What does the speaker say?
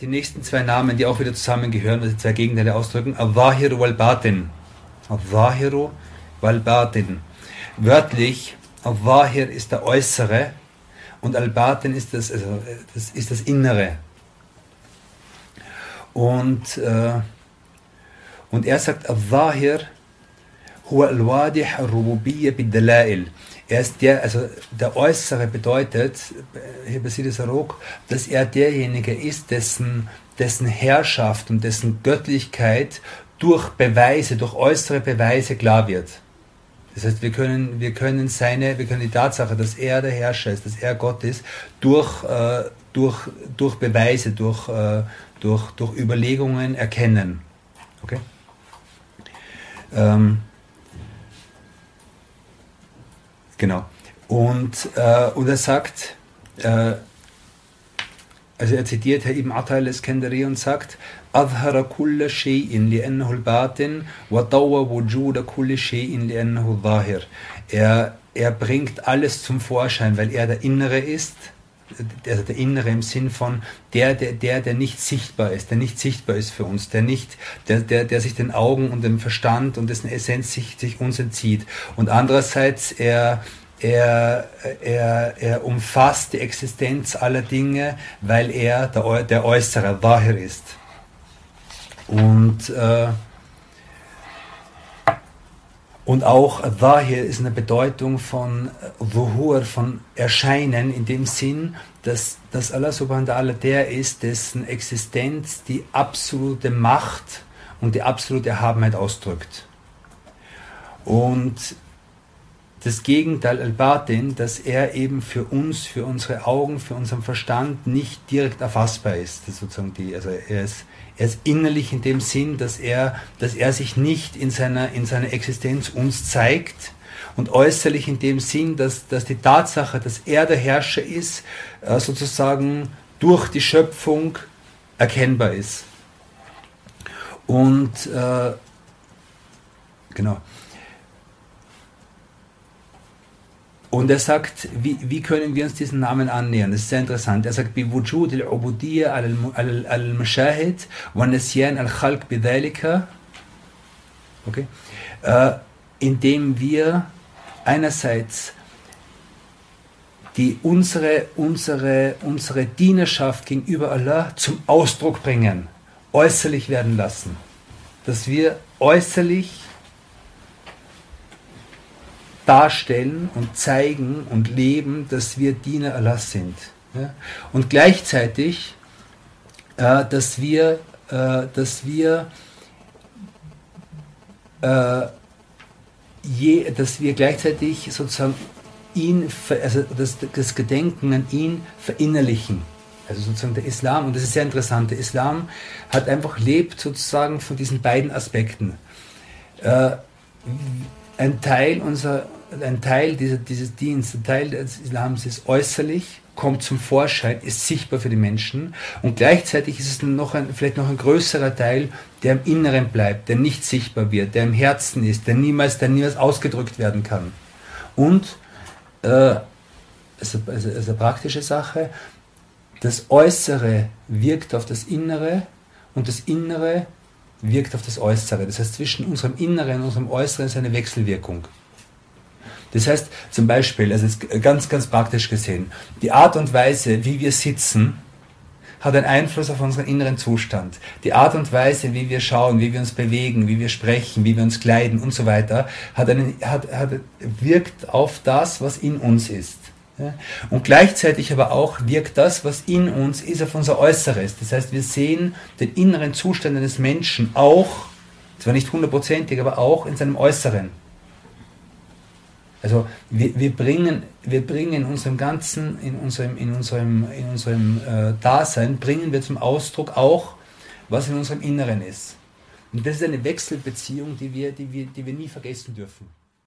Die nächsten zwei Namen, die auch wieder zusammengehören, also zwei Gegenteile ausdrücken, Al-Zahiru wal-Batin. Al-Zahiru wal-Batin. Wörtlich, Al-Zahir ist der Äußere und Al-Batin ist das, also, das, ist das Innere. Und, äh, und er sagt, Al-Zahir huwa al-wadih al-rububiyya bid-dalail. Er ist der, also der Äußere bedeutet, hier bei Sidis Arok, dass er derjenige ist, dessen, dessen Herrschaft und dessen Göttlichkeit durch Beweise, durch äußere Beweise klar wird. Das heißt, wir können, wir können seine, wir können die Tatsache, dass er der Herrscher ist, dass er Gott ist, durch, äh, durch, durch Beweise, durch, äh, durch, durch Überlegungen erkennen. Okay? Ähm, genau. Und, äh, und er sagt, äh, also er zitiert Herr Ibn Atta al-Iskandari und sagt, أظهر كل شيء لأنه الباطن وضوى وجود كل شيء لأنه الظاهر. Er, er bringt alles zum Vorschein, weil er der Innere ist, also der Innere im Sinn von der, der, der, der nicht sichtbar ist, der nicht sichtbar ist für uns, der nicht, der, der, der sich den Augen und dem Verstand und dessen Essenz sich, sich uns entzieht. Und andererseits er, er, er, er umfasst die Existenz aller Dinge, weil er der, der Äußere, Wahir ist. Und, äh, und auch Wahir ist eine Bedeutung von Wuhur, von Erscheinen, in dem Sinn, dass, dass Allah subhanahu wa ta'ala der ist, dessen Existenz die absolute Macht und die absolute Erhabenheit ausdrückt. Und das Gegenteil Al-Batin, dass er eben für uns, für unsere Augen, für unseren Verstand nicht direkt erfassbar ist. Das ist sozusagen die, also er ist, er ist innerlich in dem Sinn, dass er, dass er sich nicht in seiner, in seiner Existenz uns zeigt und äußerlich in dem Sinn, dass, dass die Tatsache, dass er der Herrscher ist, äh, sozusagen durch die Schöpfung erkennbar ist. Und äh, genau. Und er sagt, wie, wie können wir uns diesen Namen annähern? Das ist sehr interessant. Er sagt, بوجود العبودية على المشاهد ونسيان الخلق بذلك okay? Äh, indem wir einerseits die unsere, unsere, unsere Dienerschaft gegenüber Allah zum Ausdruck bringen, äußerlich werden lassen. Dass wir äußerlich darstellen und zeigen und leben, dass wir Diener Allahs sind. Ja? Und gleichzeitig, äh, dass wir, äh, dass wir, äh, je, dass wir gleichzeitig sozusagen ihn, also das, das Gedenken an ihn verinnerlichen. Also sozusagen der Islam, und das ist sehr interessant, der Islam hat einfach lebt sozusagen von diesen beiden Aspekten. Äh, ein Teil unserer, ein Teil dieser, dieses Dienstes, ein Teil des Islams ist äußerlich, kommt zum Vorschein, ist sichtbar für die Menschen und gleichzeitig ist es noch ein, vielleicht noch ein größerer Teil, der im Inneren bleibt, der nicht sichtbar wird, der im Herzen ist, der niemals, der niemals ausgedrückt werden kann. Und äh, also, also, also eine praktische Sache, das Äußere wirkt auf das Innere und das Innere wirkt auf das Äußere. Das heißt, zwischen unserem Inneren und unserem Äußeren ist eine Wechselwirkung. Das heißt zum Beispiel, also ganz, ganz praktisch gesehen, die Art und Weise, wie wir sitzen, hat einen Einfluss auf unseren inneren Zustand. Die Art und Weise, wie wir schauen, wie wir uns bewegen, wie wir sprechen, wie wir uns kleiden und so weiter, hat einen, hat, hat, wirkt auf das, was in uns ist. Und gleichzeitig aber auch wirkt das, was in uns ist, auf unser Äußeres. Das heißt, wir sehen den inneren Zustand eines Menschen auch, zwar nicht hundertprozentig, aber auch in seinem Äußeren. Also wir, wir, bringen, wir bringen in unserem ganzen, in unserem, in unserem, in unserem äh, Dasein, bringen wir zum Ausdruck auch, was in unserem Inneren ist. Und das ist eine Wechselbeziehung, die wir, die wir, die wir nie vergessen dürfen.